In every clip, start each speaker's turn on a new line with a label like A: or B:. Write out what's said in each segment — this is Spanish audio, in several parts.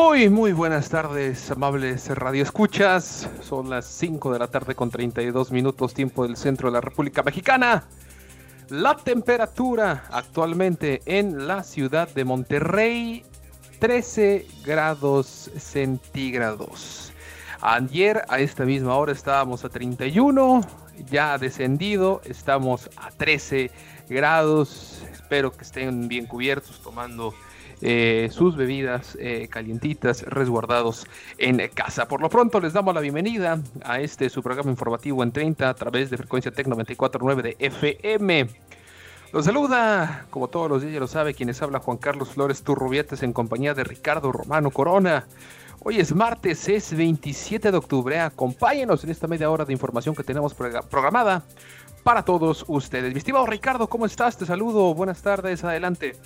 A: Muy, muy buenas tardes, amables radioescuchas. Son las 5 de la tarde con 32 minutos, tiempo del centro de la República Mexicana. La temperatura actualmente en la ciudad de Monterrey, 13 grados centígrados. Ayer a esta misma hora estábamos a 31, ya ha descendido, estamos a 13 grados. Espero que estén bien cubiertos tomando eh, sus bebidas eh, calientitas resguardados en casa. Por lo pronto les damos la bienvenida a este su programa informativo en 30 a través de frecuencia Tec 94.9 de FM. Los saluda, como todos los días ya lo sabe, quienes habla Juan Carlos Flores Turrubietes en compañía de Ricardo Romano Corona. Hoy es martes, es 27 de octubre. Acompáñenos en esta media hora de información que tenemos programada para todos ustedes. Mi estimado Ricardo, ¿cómo estás? Te saludo. Buenas tardes. Adelante.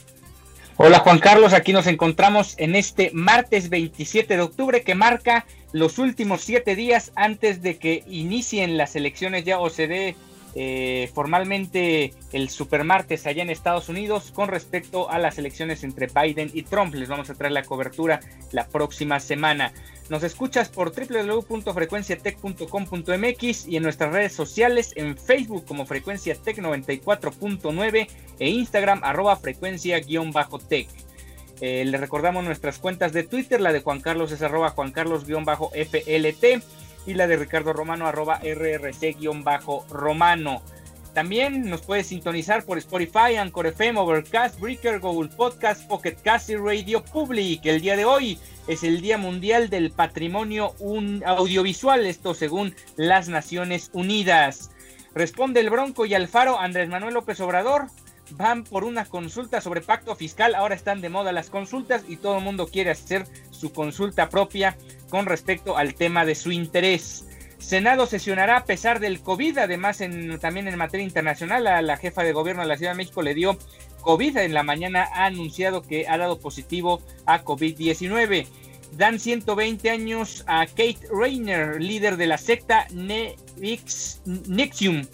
B: Hola Juan Carlos, aquí nos encontramos en este martes 27 de octubre que marca los últimos siete días antes de que inicien las elecciones ya o se dé eh, formalmente el supermartes allá en Estados Unidos con respecto a las elecciones entre Biden y Trump. Les vamos a traer la cobertura la próxima semana. Nos escuchas por www.frecuenciatech.com.mx y en nuestras redes sociales en Facebook como Frecuencia Tech 94.9 e Instagram arroba frecuencia-tech. Eh, le recordamos nuestras cuentas de Twitter, la de Juan Carlos es arroba Juan Carlos-FLT y la de Ricardo Romano arroba RRC-Romano. También nos puedes sintonizar por Spotify, Anchor FM, Overcast, Breaker, Google Podcast, Pocket Cast y Radio Public. El día de hoy es el Día Mundial del Patrimonio Audiovisual, esto según las Naciones Unidas. Responde el Bronco y Alfaro, Andrés Manuel López Obrador, van por una consulta sobre pacto fiscal. Ahora están de moda las consultas y todo el mundo quiere hacer su consulta propia con respecto al tema de su interés. Senado sesionará a pesar del COVID, además también en materia internacional, a la jefa de gobierno de la Ciudad de México le dio COVID en la mañana, ha anunciado que ha dado positivo a COVID-19. Dan 120 años a Kate Rayner, líder de la secta Nexium.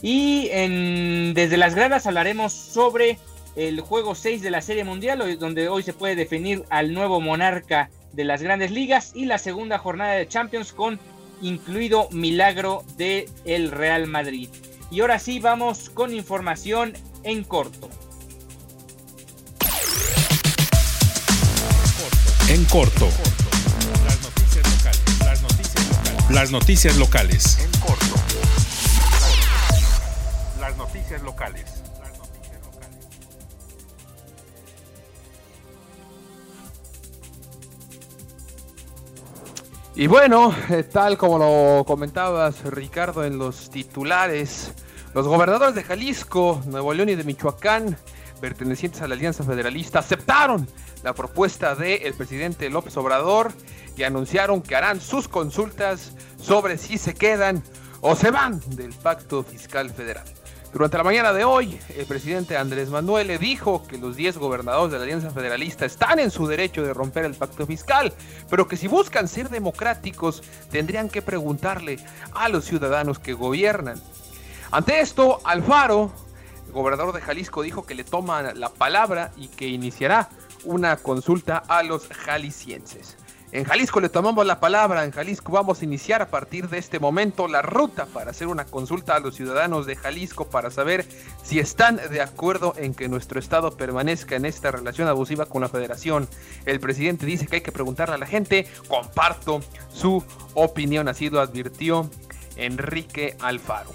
B: Y en, desde las gradas hablaremos sobre el juego 6 de la Serie Mundial, donde hoy se puede definir al nuevo monarca de las grandes ligas y la segunda jornada de Champions con incluido milagro de el Real Madrid. Y ahora sí vamos con información en corto.
C: En corto. Las noticias locales. Las noticias locales. Las noticias locales. En corto. Las noticias locales.
A: Y bueno, tal como lo comentabas Ricardo en los titulares, los gobernadores de Jalisco, Nuevo León y de Michoacán, pertenecientes a la Alianza Federalista, aceptaron la propuesta del presidente López Obrador y anunciaron que harán sus consultas sobre si se quedan o se van del pacto fiscal federal. Durante la mañana de hoy, el presidente Andrés Manuel le dijo que los 10 gobernadores de la Alianza Federalista están en su derecho de romper el pacto fiscal, pero que si buscan ser democráticos tendrían que preguntarle a los ciudadanos que gobiernan. Ante esto, Alfaro, gobernador de Jalisco, dijo que le toman la palabra y que iniciará una consulta a los jaliscienses. En Jalisco le tomamos la palabra, en Jalisco vamos a iniciar a partir de este momento la ruta para hacer una consulta a los ciudadanos de Jalisco para saber si están de acuerdo en que nuestro estado permanezca en esta relación abusiva con la federación. El presidente dice que hay que preguntarle a la gente, comparto su opinión, así lo advirtió Enrique Alfaro.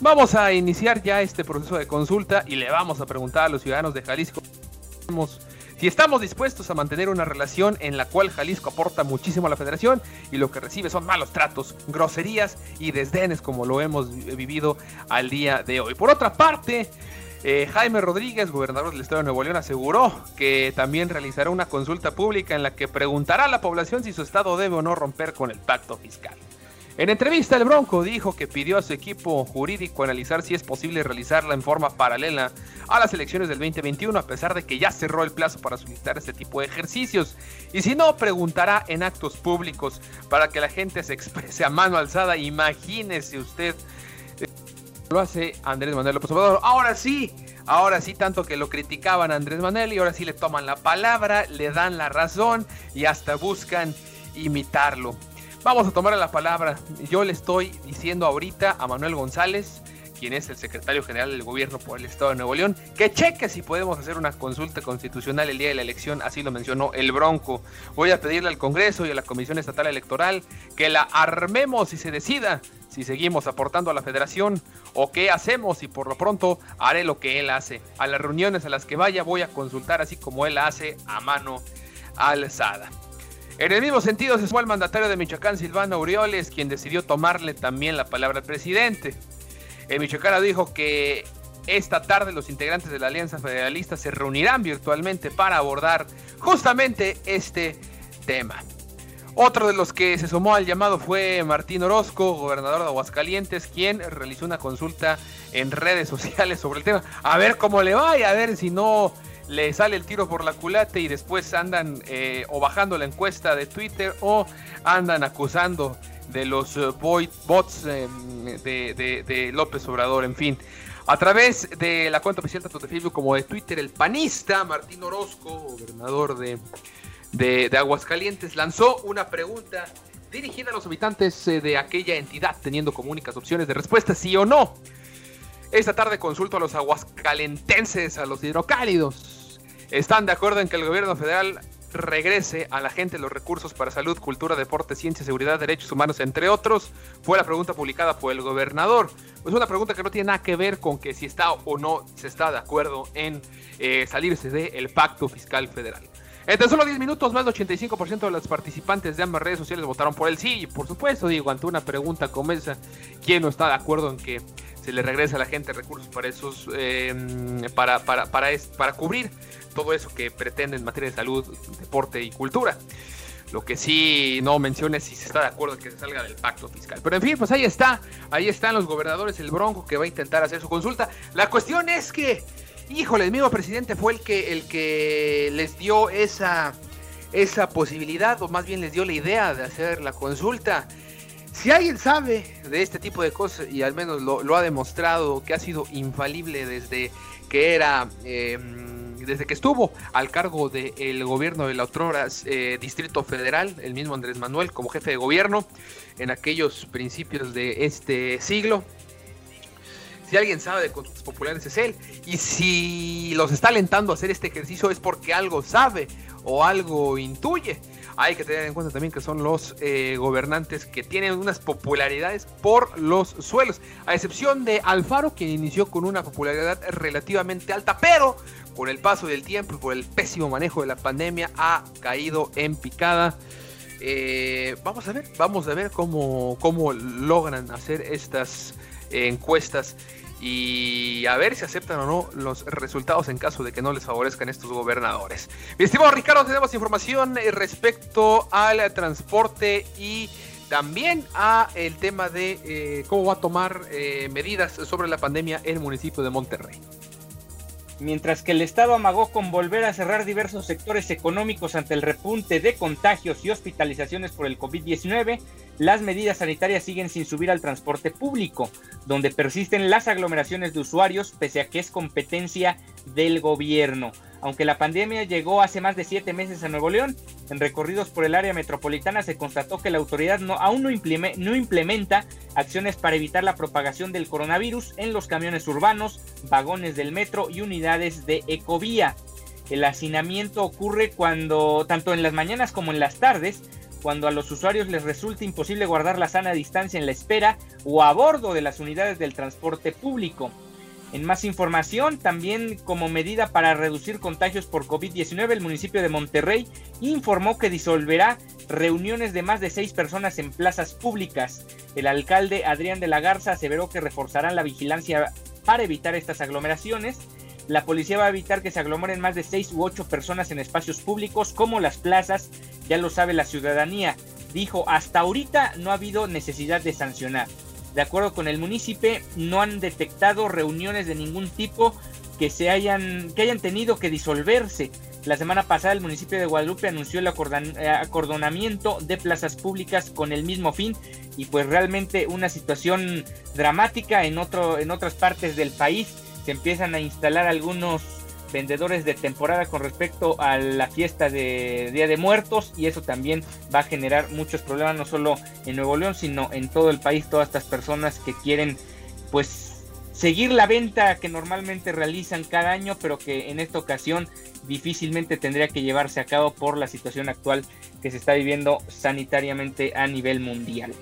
A: Vamos a iniciar ya este proceso de consulta y le vamos a preguntar a los ciudadanos de Jalisco si estamos dispuestos a mantener una relación en la cual Jalisco aporta muchísimo a la federación y lo que recibe son malos tratos, groserías y desdenes como lo hemos vivido al día de hoy. Por otra parte, eh, Jaime Rodríguez, gobernador del estado de Nuevo León, aseguró que también realizará una consulta pública en la que preguntará a la población si su estado debe o no romper con el pacto fiscal. En entrevista, el Bronco dijo que pidió a su equipo jurídico analizar si es posible realizarla en forma paralela a las elecciones del 2021, a pesar de que ya cerró el plazo para solicitar este tipo de ejercicios. Y si no, preguntará en actos públicos para que la gente se exprese a mano alzada. Imagínese usted, lo hace Andrés Manuel López. Ahora sí, Ahora sí, tanto que lo criticaban a Andrés Manuel y ahora sí le toman la palabra, le dan la razón y hasta buscan imitarlo. Vamos a tomar la palabra. Yo le estoy diciendo ahorita a Manuel González, quien es el secretario general del gobierno por el estado de Nuevo León, que cheque si podemos hacer una consulta constitucional el día de la elección, así lo mencionó el Bronco. Voy a pedirle al Congreso y a la Comisión Estatal Electoral que la armemos y se decida si seguimos aportando a la federación o qué hacemos y por lo pronto haré lo que él hace. A las reuniones a las que vaya voy a consultar así como él hace a mano alzada. En el mismo sentido se sumó el mandatario de Michoacán, Silvano Aureoles, quien decidió tomarle también la palabra al presidente. El michoacano dijo que esta tarde los integrantes de la Alianza Federalista se reunirán virtualmente para abordar justamente este tema. Otro de los que se sumó al llamado fue Martín Orozco, gobernador de Aguascalientes, quien realizó una consulta en redes sociales sobre el tema. A ver cómo le va y a ver si no le sale el tiro por la culata y después andan eh, o bajando la encuesta de Twitter o andan acusando de los eh, bots em, de, López Obrador, en fin. A través de la cuenta oficial tanto de Facebook como de Twitter, el panista Martín Orozco, gobernador de, de Aguascalientes, lanzó una pregunta dirigida a los habitantes eh, de aquella entidad, teniendo como únicas opciones de respuesta sí o no. Esta tarde consulto a los aguascalentenses, a los hidrocálidos, están de acuerdo en que el gobierno federal regrese a la gente los recursos para salud, cultura, deporte, ciencia, seguridad, derechos humanos, entre otros, fue la pregunta publicada por el gobernador. Es una pregunta que no tiene nada que ver con que si está o no se está de acuerdo en eh, salirse del pacto fiscal federal. En solo 10 minutos, más del 85% de los participantes de ambas redes sociales votaron por el sí. Por supuesto, digo, ante una pregunta como esa, ¿quién no está de acuerdo en que se le regrese a la gente recursos para esos, em, para, para, para, para cubrir todo eso que pretende en materia de salud, deporte y cultura. Lo que sí no menciona es si se está de acuerdo en que se salga del pacto fiscal. Pero en fin, pues ahí está. Ahí están los gobernadores, el Bronco que va a intentar hacer su consulta. La cuestión es que, híjole, el mismo presidente fue el que, el que les dio esa, esa posibilidad, o más bien les dio la idea de hacer la consulta. Si alguien sabe de este tipo de cosas, y al menos lo, ha demostrado, que ha sido infalible desde que era, em, desde que estuvo al cargo del gobierno de la otrora eh, Distrito Federal, el mismo Andrés Manuel como jefe de gobierno, en aquellos principios de este siglo. Si alguien sabe de consultas populares es él. Y si los está alentando a hacer este ejercicio es porque algo sabe o algo intuye hay que tener en cuenta también que son los eh, gobernantes que tienen unas popularidades por los suelos, a excepción de Alfaro, que inició con una popularidad relativamente alta, pero con el paso del tiempo y por el pésimo manejo de la pandemia ha caído en picada. Eh, vamos a ver, vamos a ver cómo, cómo logran hacer estas encuestas y a ver si aceptan o no los resultados en caso de que no les favorezcan estos gobernadores. Mi estimado Ricardo, tenemos información eh, respecto al transporte y también a el tema de eh, cómo va a tomar eh, medidas sobre la pandemia el municipio de Monterrey.
B: Mientras que el Estado amagó con volver a cerrar diversos sectores económicos ante el repunte de contagios y hospitalizaciones por el COVID-19, las medidas sanitarias siguen sin subir al transporte público, donde persisten las aglomeraciones de usuarios pese a que es competencia del gobierno. Aunque la pandemia llegó hace más de siete meses a Nuevo León, en recorridos por el área metropolitana se constató que la autoridad no, aún no, no implementa acciones para evitar la propagación del coronavirus en los camiones urbanos, vagones del metro y unidades de ecovía. El hacinamiento ocurre cuando, tanto en las mañanas como en las tardes, cuando a los usuarios les resulta imposible guardar la sana distancia en la espera o a bordo de las unidades del transporte público. En más información, también como medida para reducir contagios por COVID-19, el municipio de Monterrey informó que disolverá reuniones de más de seis personas en plazas públicas. El alcalde Adrián de la Garza aseveró que reforzarán la vigilancia para evitar estas aglomeraciones. La policía va a evitar que se aglomeren más de seis u ocho personas en espacios públicos como las plazas, ya lo sabe la ciudadanía. Dijo, hasta ahorita no ha habido necesidad de sancionar. De acuerdo con el municipio, no han detectado reuniones de ningún tipo que se hayan que hayan tenido que disolverse. La semana pasada el municipio de Guadalupe anunció el eh, acordonamiento de plazas públicas con el mismo fin y pues realmente una situación dramática en otro en otras partes del país se empiezan a instalar algunos vendedores de temporada con respecto a la fiesta de Día de Muertos y eso también va a generar muchos problemas no solo en Nuevo León sino en todo el país todas estas personas que quieren pues seguir la venta que normalmente realizan cada año pero que en esta ocasión difícilmente tendría que llevarse a cabo por la situación actual que se está viviendo sanitariamente a nivel mundial.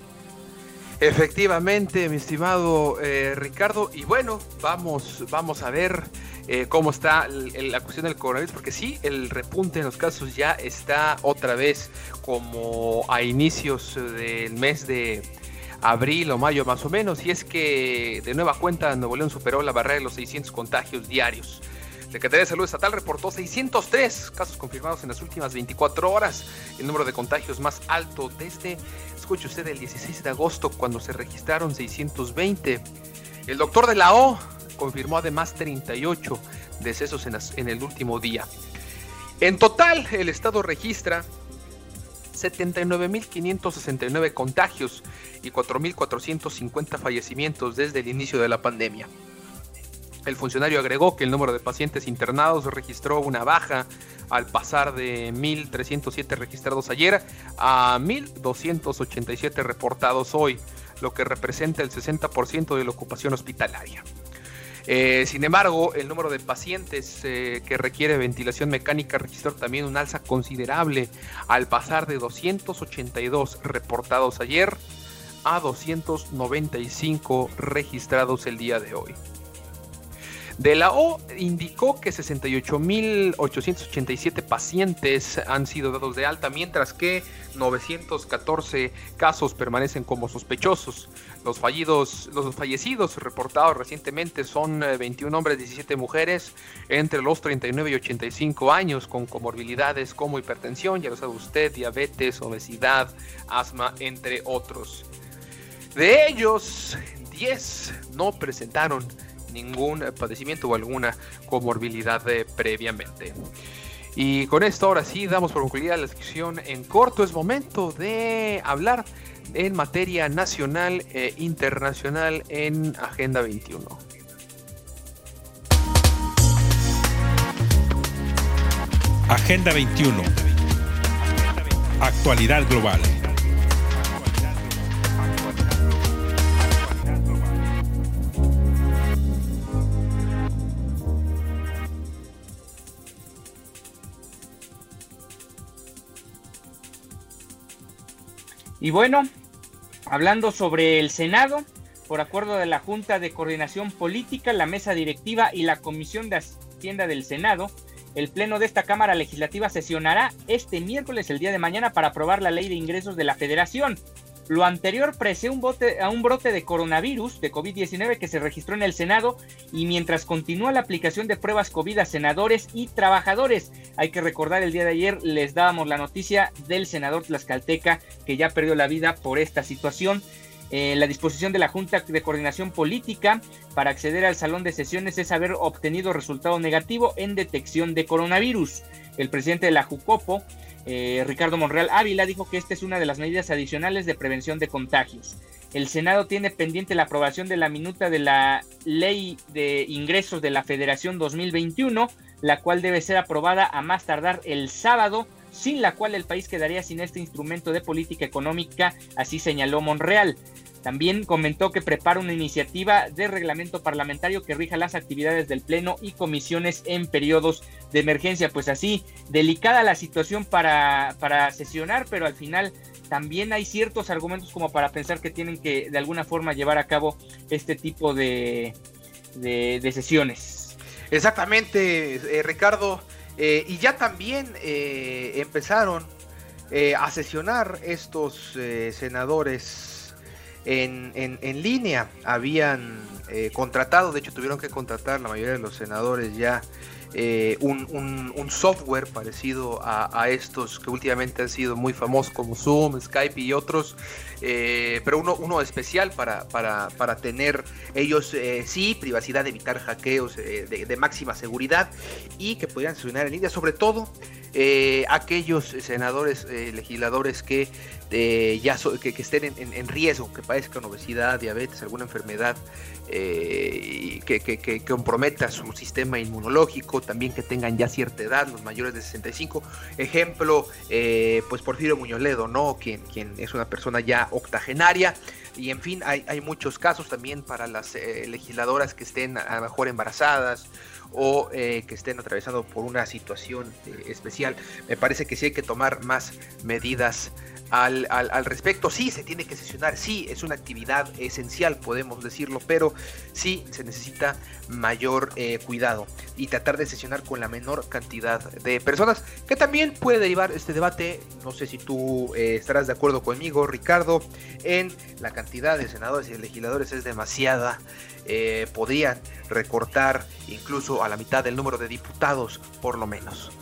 A: Efectivamente, mi estimado eh, Ricardo, y bueno, vamos, vamos a ver eh, cómo está la cuestión del coronavirus, porque sí, el repunte en los casos ya está otra vez como a inicios del mes de abril o mayo más o menos, y es que de nueva cuenta Nuevo León superó la barrera de los 600 contagios diarios. Secretaría de Salud Estatal reportó 603 casos confirmados en las últimas 24 horas, el número de contagios más alto desde, escuche usted, el 16 de agosto, cuando se registraron 620. El doctor de la O confirmó además 38 decesos en, el último día. En total, el estado registra 79.569 contagios y 4.450 fallecimientos desde el inicio de la pandemia. El funcionario agregó que el número de pacientes internados registró una baja al pasar de 1.307 registrados ayer a 1.287 reportados hoy, lo que representa el 60% de la ocupación hospitalaria. Eh, sin embargo, el número de pacientes eh, que requiere ventilación mecánica registró también un alza considerable al pasar de 282 reportados ayer a 295 registrados el día de hoy. De la O indicó que 68.887 pacientes han sido dados de alta, mientras que 914 casos permanecen como sospechosos. Los, los fallecidos reportados recientemente son 21 eh, hombres, 17 mujeres, entre los 39 y 85 años, con comorbilidades como hipertensión, ya lo sabe usted, diabetes, obesidad, asma, entre otros. De ellos, 10 no presentaron ningún padecimiento o alguna comorbilidad previamente. Y con esto ahora sí damos por concluida la sección en corto. Es momento de hablar en materia nacional e internacional en Agenda 21.
C: Agenda 21. Actualidad global.
B: Y bueno, hablando sobre el Senado, por acuerdo de la Junta de Coordinación Política, la Mesa Directiva y la Comisión de Hacienda del Senado, el Pleno de esta Cámara Legislativa sesionará este miércoles, el día de mañana, para aprobar la Ley de Ingresos de la Federación. Lo anterior precede un a un brote de coronavirus de COVID-19 que se registró en el Senado y mientras continúa la aplicación de pruebas COVID a senadores y trabajadores. Hay que recordar el día de ayer les dábamos la noticia del senador Tlaxcalteca que ya perdió la vida por esta situación. Eh, la disposición de la Junta de Coordinación Política para acceder al salón de sesiones es haber obtenido resultado negativo en detección de coronavirus. El presidente de la Jucopo eh, Ricardo Monreal Ávila dijo que esta es una de las medidas adicionales de prevención de contagios. El Senado tiene pendiente la aprobación de la minuta de la Ley de Ingresos de la Federación 2021, la cual debe ser aprobada a más tardar el sábado, sin la cual el país quedaría sin este instrumento de política económica, así señaló Monreal. También comentó que prepara una iniciativa de reglamento parlamentario que rija las actividades del Pleno y comisiones en periodos de emergencia. Pues así, delicada la situación para, para sesionar, pero al final también hay ciertos argumentos como para pensar que tienen que de alguna forma llevar a cabo este tipo de, de, sesiones.
D: Exactamente, eh, Ricardo. Eh, y ya también eh, empezaron a sesionar estos senadores en, en, línea. Habían contratado, de hecho tuvieron que contratar la mayoría de los senadores ya eh, un, software parecido a, estos que últimamente han sido muy famosos como Zoom, Skype y otros, eh, pero uno, uno especial para, para, tener ellos, eh, sí, privacidad, evitar hackeos de, máxima seguridad y que pudieran sesionar en línea, sobre todo aquellos senadores, legisladores que ya que, estén en, riesgo, que padezcan obesidad, diabetes, alguna enfermedad eh, que, comprometa su sistema inmunológico, también que tengan ya cierta edad, los mayores de 65. Ejemplo, eh, pues Porfirio Muñoledo, ¿no? Quien, quien es una persona ya octogenaria. Y en fin, hay, hay muchos casos también para las eh, legisladoras que estén a lo mejor embarazadas o que estén atravesando por una situación especial. Me parece que sí hay que tomar más medidas al, al, respecto. Sí, se tiene que sesionar, sí, es una actividad esencial, podemos decirlo, pero sí se necesita mayor eh, cuidado y tratar de sesionar con la menor cantidad de personas, que también puede derivar este debate, no sé si tú eh, estarás de acuerdo conmigo, Ricardo, en la cantidad de senadores y legisladores es demasiada. Eh, podrían recortar incluso a la mitad del número de diputados, por lo menos.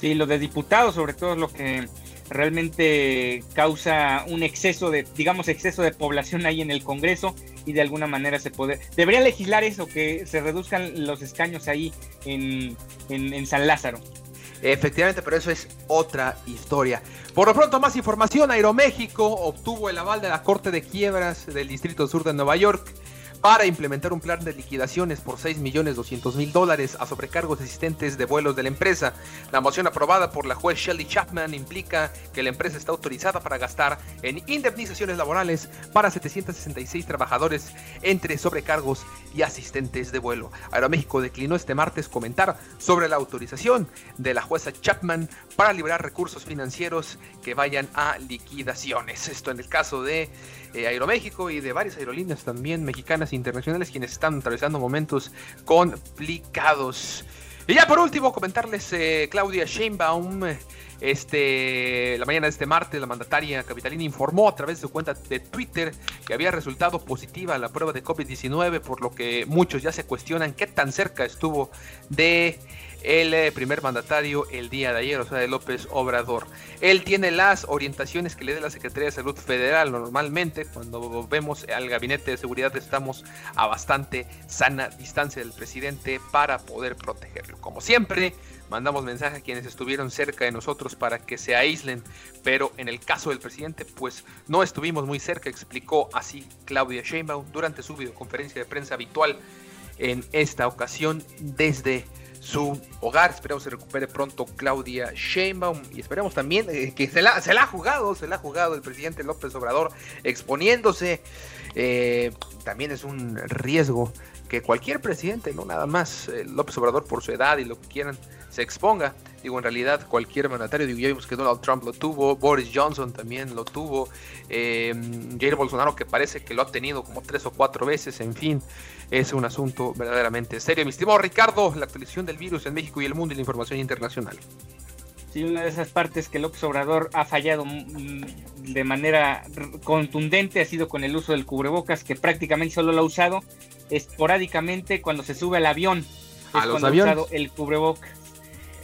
B: Sí, lo de diputados, sobre todo, es lo que realmente causa un exceso de, digamos, exceso de población ahí en el Congreso y de alguna manera se puede, debería legislar eso, que se reduzcan los escaños ahí en, en, San Lázaro.
A: Efectivamente, pero eso es otra historia. Por lo pronto, más información. Aeroméxico obtuvo el aval de la Corte de Quiebras del Distrito Sur de Nueva York para implementar un plan de liquidaciones por 6.200.000 dólares a sobrecargos existentes de vuelos de la empresa. La moción aprobada por la juez Shelley Chapman implica que la empresa está autorizada para gastar en indemnizaciones laborales para 766 trabajadores entre sobrecargos y asistentes de vuelo. Aeroméxico declinó este martes comentar sobre la autorización de la jueza Chapman para liberar recursos financieros que vayan a liquidaciones. Esto en el caso de eh, Aeroméxico y de varias aerolíneas también mexicanas e internacionales quienes están atravesando momentos complicados. Y ya por último comentarles eh, Claudia Sheinbaum. Este, la mañana de este martes, la mandataria capitalina informó a través de su cuenta de Twitter que había resultado positiva la prueba de COVID-19, por lo que muchos ya se cuestionan qué tan cerca estuvo de el eh, primer mandatario el día de ayer, o sea, de López Obrador. Él tiene las orientaciones que le dé la Secretaría de Salud Federal. Normalmente, cuando vemos al gabinete de seguridad, estamos a bastante sana distancia del presidente para poder protegerlo. Como siempre, mandamos mensaje a quienes estuvieron cerca de nosotros para que se aíslen, pero en el caso del presidente, pues no estuvimos muy cerca, explicó así Claudia Sheinbaum durante su videoconferencia de prensa habitual en esta ocasión desde su hogar. Esperemos se recupere pronto Claudia Sheinbaum y esperemos también eh, que se la, se la ha jugado, se la ha jugado el presidente López Obrador exponiéndose. Eh, también es un riesgo que cualquier presidente, no nada más eh, López Obrador por su edad y lo que quieran, se exponga. Digo, en realidad cualquier mandatario, digo, ya vimos que Donald Trump lo tuvo, Boris Johnson también lo tuvo, eh, Jair Bolsonaro que parece que lo ha tenido como tres o cuatro veces, en fin, es un asunto verdaderamente serio. Mi estimado Ricardo, la actualización del virus en México y el mundo y la información internacional.
B: Sí, una de esas partes que López Obrador ha fallado mm, de manera contundente ha sido con el uso del cubrebocas, que prácticamente solo lo ha usado esporádicamente cuando se sube al avión.
A: A los aviones. Ha
B: usado el cubrebocas.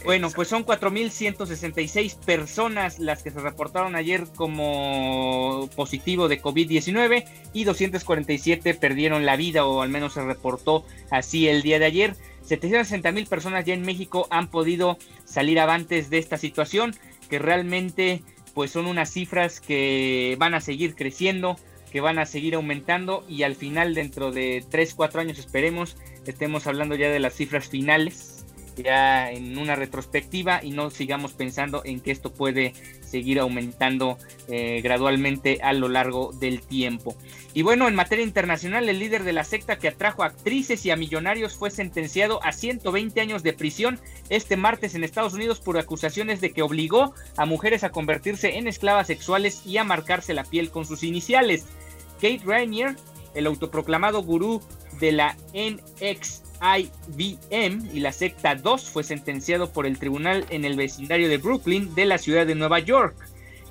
B: Bueno, pues son 4.166 personas las que se reportaron ayer como positivo de COVID-19 y 247 perdieron la vida o al menos se reportó así el día de ayer. 760 mil personas ya en México han podido salir avantes de esta situación que realmente pues son unas cifras que van a seguir creciendo, que van a seguir aumentando y al final dentro de 3, 4 años esperemos estemos hablando ya de las cifras finales ya en una retrospectiva y no sigamos pensando en que esto puede seguir aumentando eh, gradualmente a lo largo del tiempo. Y bueno, en materia internacional, el líder de la secta que atrajo a actrices y a millonarios fue sentenciado a 120 años de prisión este martes en Estados Unidos por acusaciones de que obligó a mujeres a convertirse en esclavas sexuales y a marcarse la piel con sus iniciales. Kate Rainier, el autoproclamado gurú de la NXIVM y la secta 2 fue sentenciado por el tribunal en el vecindario de Brooklyn de la ciudad de Nueva York.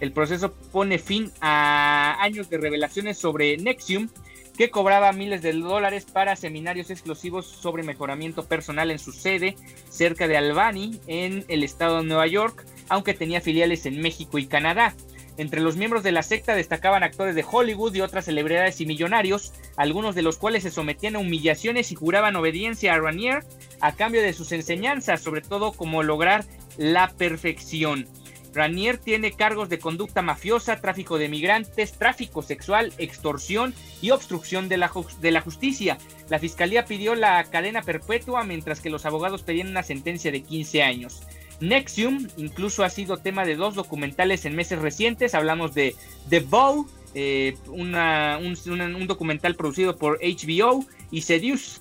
B: El proceso pone fin a años de revelaciones sobre Nexium, que cobraba miles de dólares para seminarios exclusivos sobre mejoramiento personal en su sede cerca de Albany, en el estado de Nueva York, aunque tenía filiales en México y Canadá. Entre los miembros de la secta destacaban actores de Hollywood y otras celebridades y millonarios, algunos de los cuales se sometían a humillaciones y juraban obediencia a Ranier a cambio de sus enseñanzas, sobre todo cómo lograr la perfección. Ranier tiene cargos de conducta mafiosa, tráfico de migrantes, tráfico sexual, extorsión y obstrucción de la, de la justicia. La fiscalía pidió la cadena perpetua mientras que los abogados pedían una sentencia de 15 años. Nexium incluso ha sido tema de dos documentales en meses recientes. Hablamos de The Bow, eh, un, documental producido por HBO, y Seduce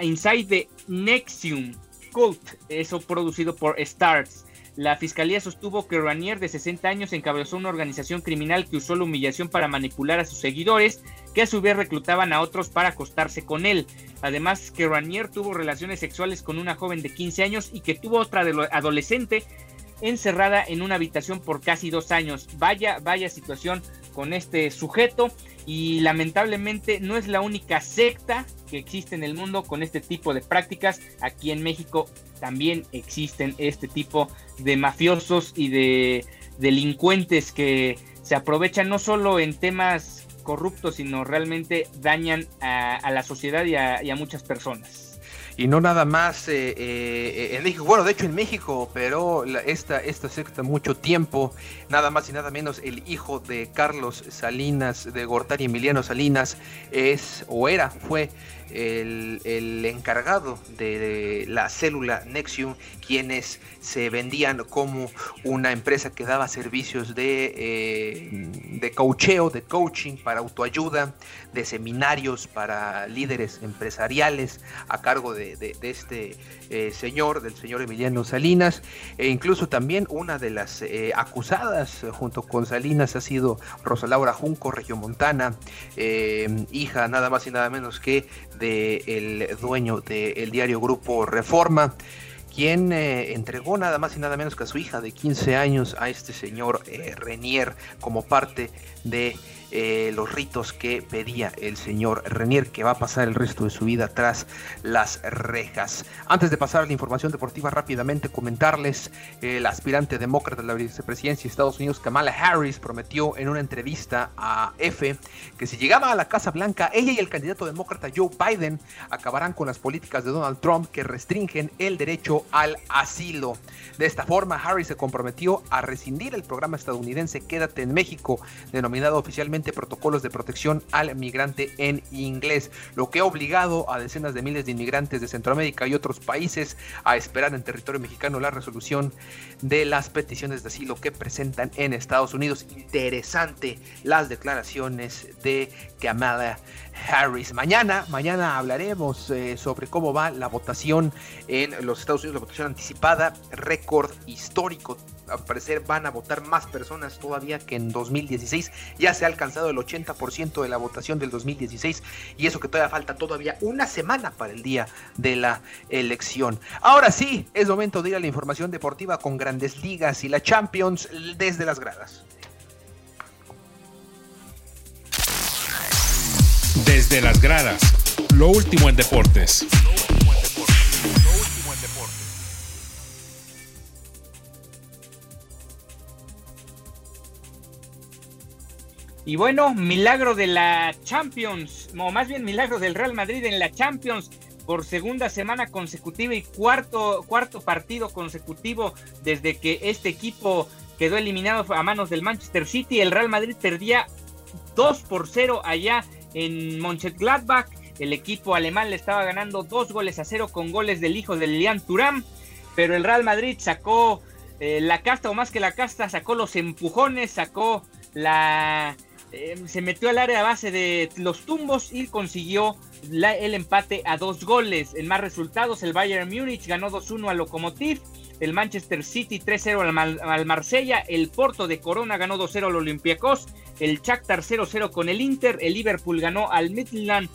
B: Inside the Nexium Cult, eso producido por Stars. La fiscalía sostuvo que Ranier, de 60 años, encabezó una organización criminal que usó la humillación para manipular a sus seguidores, que a su vez reclutaban a otros para acostarse con él. Además, que Ranier tuvo relaciones sexuales con una joven de 15 años y que tuvo otra adolescente encerrada en una habitación por casi dos años. Vaya, vaya situación con este sujeto y lamentablemente no es la única secta que existe en el mundo con este tipo de prácticas. Aquí en México también existen este tipo de mafiosos y de delincuentes que se aprovechan no solo en temas corruptos, sino realmente dañan a, la sociedad y a, muchas personas.
A: Y no nada más eh, eh, en México, bueno, de hecho en México, pero esta, esta secta mucho tiempo, nada más y nada menos el hijo de Carlos Salinas, de Gortari Emiliano Salinas, es o era, fue el, encargado de la célula Nexium, quienes se vendían como una empresa que daba servicios de, eh, de coacheo, de coaching para autoayuda, de seminarios para líderes empresariales a cargo de, este eh, señor, del señor Emiliano Salinas, e incluso también una de las eh, acusadas junto con Salinas ha sido Rosa Laura Junco, Regiomontana, hija nada más y nada menos que del dueño del diario Grupo Reforma, quien eh, entregó nada más y nada menos que a su hija de 15 años a este señor eh, Renier como parte de eh, los ritos que pedía el señor Renier, que va a pasar el resto de su vida tras las rejas. Antes de pasar a la información deportiva, rápidamente comentarles, el aspirante demócrata de la vicepresidencia de Estados Unidos, Kamala Harris, prometió en una entrevista a F que si llegaba a la Casa Blanca, ella y el candidato demócrata Joe Biden acabarán con las políticas de Donald Trump que restringen el derecho al asilo. De esta forma, Harris se comprometió a rescindir el programa estadounidense Quédate en México, denominado oficialmente protocolos de protección al migrante en inglés, lo que ha obligado a decenas de miles de inmigrantes de Centroamérica y otros países a esperar en territorio mexicano la resolución de las peticiones de asilo que presentan en Estados Unidos. Interesante las declaraciones de Kamala Harris. Mañana, mañana hablaremos eh, sobre cómo va la votación en los Estados Unidos, la votación anticipada, récord histórico. Al parecer van a votar más personas todavía que en 2016. Ya se ha alcanzado el 80% de la votación del 2016 y eso que todavía falta todavía una semana para el día de la elección. Ahora sí, es momento de ir a la información deportiva con grandes ligas y la Champions desde las gradas.
C: Desde las gradas, lo último en deportes.
B: Y bueno, milagro de la Champions, o más bien milagro del Real Madrid en la Champions por segunda semana consecutiva y cuarto, cuarto partido consecutivo desde que este equipo quedó eliminado a manos del Manchester City. El Real Madrid perdía 2 por 0 allá en Mönchengladbach. El equipo alemán le estaba ganando dos goles a cero con goles del hijo de Lian Turam. pero el Real Madrid sacó eh, la casta o más que la casta, sacó los empujones, sacó la... Eh, se metió al área base de los tumbos y consiguió el empate a dos goles. En más resultados, el Bayern Múnich ganó 2-1 al Lokomotiv, el Manchester City 3-0 al, Marsella, el Porto de Corona ganó 2-0 al Olympiacos, el Shakhtar 0-0 con el Inter, el Liverpool ganó al Midland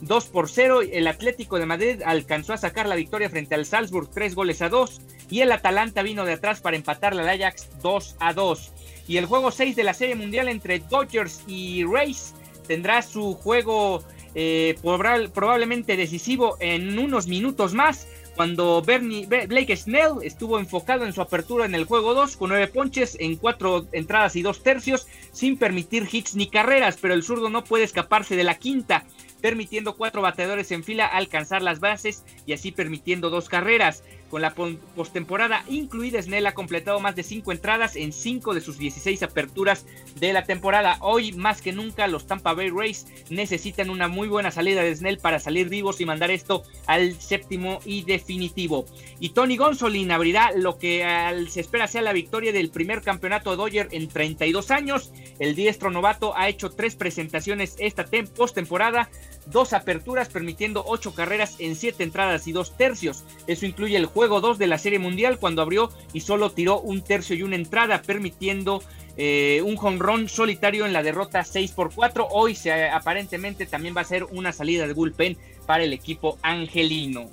B: 2 por 0. El Atlético de Madrid alcanzó a sacar la victoria frente al Salzburg 3 goles a 2. Y el Atalanta vino de atrás para empatar al Ajax 2 a 2. Y el juego 6 de la Serie Mundial entre Dodgers y Rays tendrá su juego eh, probablemente decisivo en unos minutos más. Cuando Bernie, Blake Snell estuvo enfocado en su apertura en el juego 2 con 9 ponches en 4 entradas y 2 tercios sin permitir hits ni carreras, pero el zurdo no puede escaparse de la quinta permitiendo cuatro bateadores en fila alcanzar las bases y así permitiendo dos carreras. Con la postemporada incluida, Snell ha completado más de cinco entradas en cinco de sus 16 aperturas de la temporada. Hoy, más que nunca, los Tampa Bay Rays necesitan una muy buena salida de Snell para salir vivos y mandar esto al séptimo y definitivo. Y Tony Gonsolin abrirá lo que se espera sea la victoria del primer campeonato Dodger en 32 años. El diestro novato ha hecho tres presentaciones esta postemporada dos aperturas permitiendo ocho carreras en siete entradas y dos tercios. Eso incluye el juego 2 de la Serie Mundial cuando abrió y solo tiró un tercio y una entrada permitiendo eh, un jonrón solitario en la derrota 6 por 4. Hoy se, aparentemente también va a ser una salida de bullpen para el equipo angelino.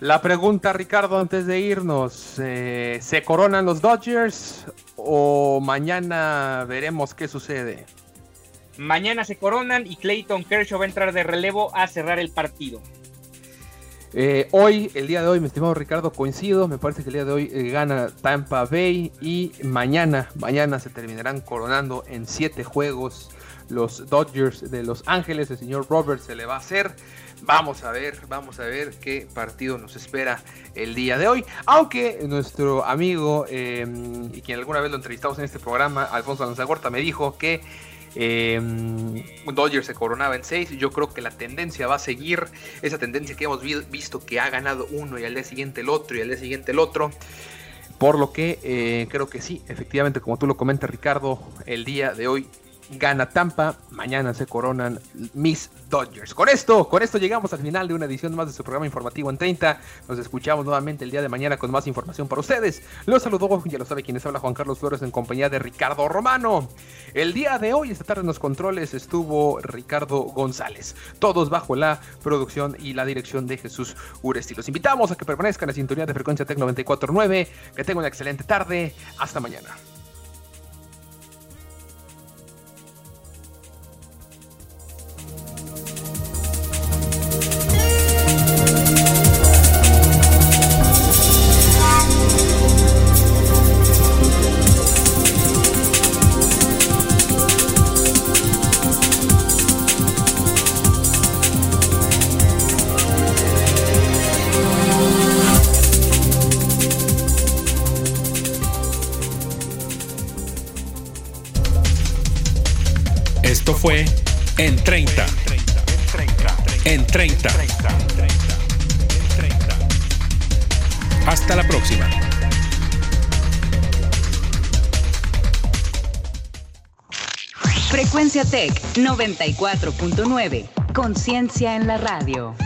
A: La pregunta, Ricardo, antes de irnos, eh, ¿se coronan los Dodgers o mañana veremos qué sucede?
B: Mañana se coronan y Clayton Kershaw va a entrar de relevo a cerrar el partido.
A: Eh, hoy, el día de hoy, mi estimado Ricardo, coincido. Me parece que el día de hoy eh, gana Tampa Bay y mañana, mañana se terminarán coronando en siete juegos los Dodgers de Los Ángeles. El señor Roberts se le va a hacer. Vamos a ver, vamos a ver qué partido nos espera el día de hoy. Aunque nuestro amigo eh, y quien alguna vez lo entrevistamos en este programa, Alfonso Lanzagorta, me dijo que eh, Dodgers se coronaba en 6. Yo creo que la tendencia va a seguir esa tendencia que hemos visto que ha ganado uno y al día siguiente el otro y al día siguiente el otro. Por lo que eh, creo que sí, efectivamente, como tú lo comentas, Ricardo, el día de hoy gana Tampa, mañana se coronan mis Dodgers. Con esto, con esto llegamos al final de una edición más de su programa informativo en 30. Nos escuchamos nuevamente el día de mañana con más información para ustedes. Los saludo, ya lo sabe quienes habla Juan Carlos Flores en compañía de Ricardo Romano. El día de hoy, esta tarde en los controles estuvo Ricardo González. Todos bajo la producción y la dirección de Jesús Uresti. Los invitamos a que permanezcan en la sintonía de frecuencia Tec 949. Que tengan una excelente tarde. Hasta mañana.
C: 30. En 30. Hasta la próxima.
E: Frecuencia Tech 94.9. Conciencia en la radio.